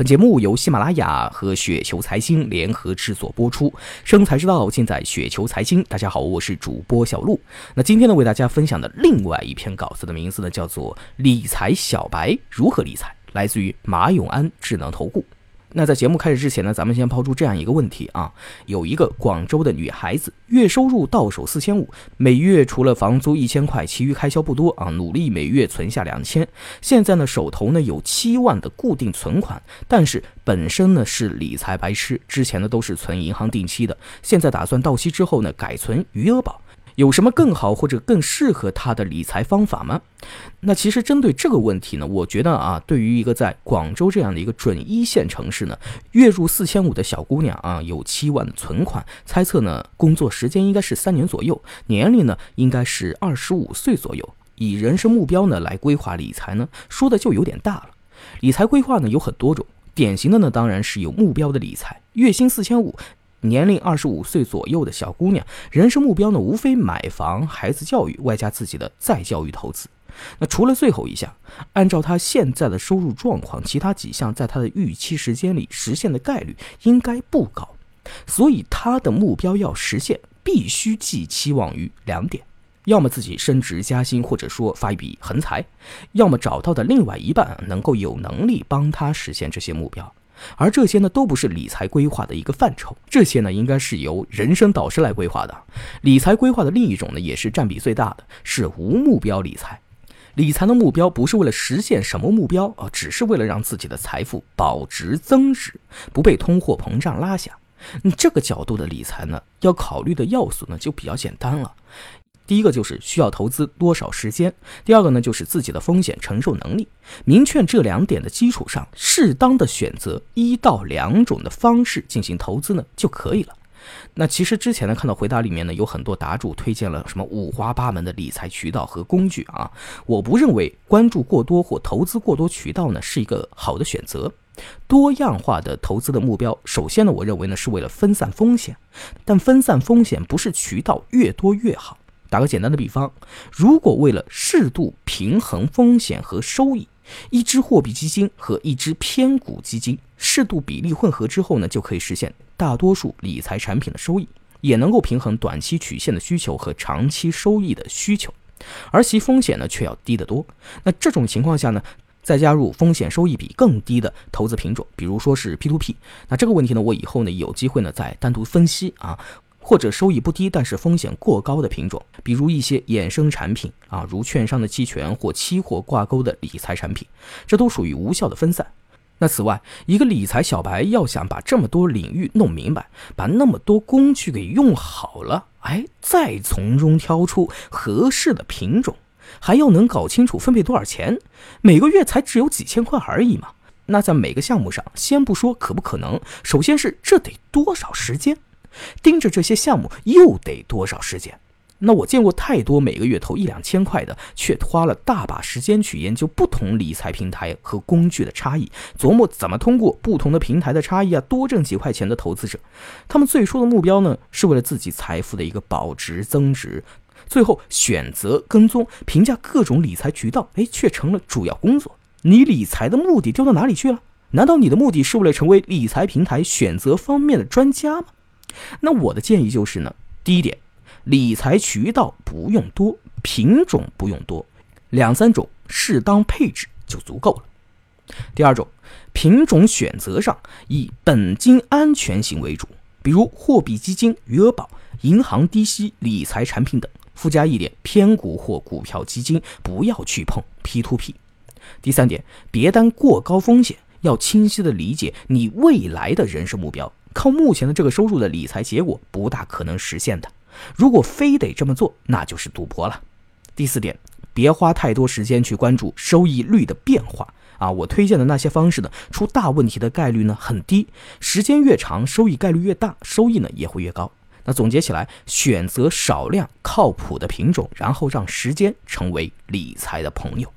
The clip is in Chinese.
本节目由喜马拉雅和雪球财经联合制作播出，生财之道尽在雪球财经。大家好，我是主播小璐。那今天呢，为大家分享的另外一篇稿子的名字呢，叫做《理财小白如何理财》，来自于马永安智能投顾。那在节目开始之前呢，咱们先抛出这样一个问题啊：有一个广州的女孩子，月收入到手四千五，每月除了房租一千块，其余开销不多啊，努力每月存下两千。现在呢，手头呢有七万的固定存款，但是本身呢是理财白痴，之前呢都是存银行定期的，现在打算到期之后呢改存余额宝。有什么更好或者更适合他的理财方法吗？那其实针对这个问题呢，我觉得啊，对于一个在广州这样的一个准一线城市呢，月入四千五的小姑娘啊，有七万的存款，猜测呢，工作时间应该是三年左右，年龄呢应该是二十五岁左右，以人生目标呢来规划理财呢，说的就有点大了。理财规划呢有很多种，典型的呢当然是有目标的理财，月薪四千五。年龄二十五岁左右的小姑娘，人生目标呢，无非买房、孩子教育，外加自己的再教育投资。那除了最后一项，按照她现在的收入状况，其他几项在她的预期时间里实现的概率应该不高。所以她的目标要实现，必须寄期望于两点：要么自己升职加薪，或者说发一笔横财；要么找到的另外一半能够有能力帮她实现这些目标。而这些呢，都不是理财规划的一个范畴，这些呢，应该是由人生导师来规划的。理财规划的另一种呢，也是占比最大的，是无目标理财。理财的目标不是为了实现什么目标啊，只是为了让自己的财富保值增值，不被通货膨胀拉下。你这个角度的理财呢，要考虑的要素呢，就比较简单了。第一个就是需要投资多少时间，第二个呢就是自己的风险承受能力。明确这两点的基础上，适当的选择一到两种的方式进行投资呢就可以了。那其实之前呢看到回答里面呢有很多答主推荐了什么五花八门的理财渠道和工具啊，我不认为关注过多或投资过多渠道呢是一个好的选择。多样化的投资的目标，首先呢我认为呢是为了分散风险，但分散风险不是渠道越多越好。打个简单的比方，如果为了适度平衡风险和收益，一只货币基金和一只偏股基金适度比例混合之后呢，就可以实现大多数理财产品的收益，也能够平衡短期曲线的需求和长期收益的需求，而其风险呢却要低得多。那这种情况下呢，再加入风险收益比更低的投资品种，比如说是 P2P，那这个问题呢，我以后呢有机会呢再单独分析啊。或者收益不低但是风险过高的品种，比如一些衍生产品啊，如券商的期权或期货挂钩的理财产品，这都属于无效的分散。那此外，一个理财小白要想把这么多领域弄明白，把那么多工具给用好了，哎，再从中挑出合适的品种，还要能搞清楚分配多少钱，每个月才只有几千块而已嘛。那在每个项目上，先不说可不可能，首先是这得多少时间？盯着这些项目又得多少时间？那我见过太多每个月投一两千块的，却花了大把时间去研究不同理财平台和工具的差异，琢磨怎么通过不同的平台的差异啊多挣几块钱的投资者。他们最初的目标呢，是为了自己财富的一个保值增值，最后选择跟踪评价各种理财渠道，哎，却成了主要工作。你理财的目的丢到哪里去了？难道你的目的是为了成为理财平台选择方面的专家吗？那我的建议就是呢，第一点，理财渠道不用多，品种不用多，两三种适当配置就足够了。第二种，品种选择上以本金安全型为主，比如货币基金、余额宝、银行低息理财产品等。附加一点，偏股或股票基金不要去碰 P2P。第三点，别担过高风险，要清晰的理解你未来的人生目标。靠目前的这个收入的理财结果不大可能实现的。如果非得这么做，那就是赌博了。第四点，别花太多时间去关注收益率的变化啊！我推荐的那些方式呢，出大问题的概率呢很低，时间越长，收益概率越大，收益呢也会越高。那总结起来，选择少量靠谱的品种，然后让时间成为理财的朋友。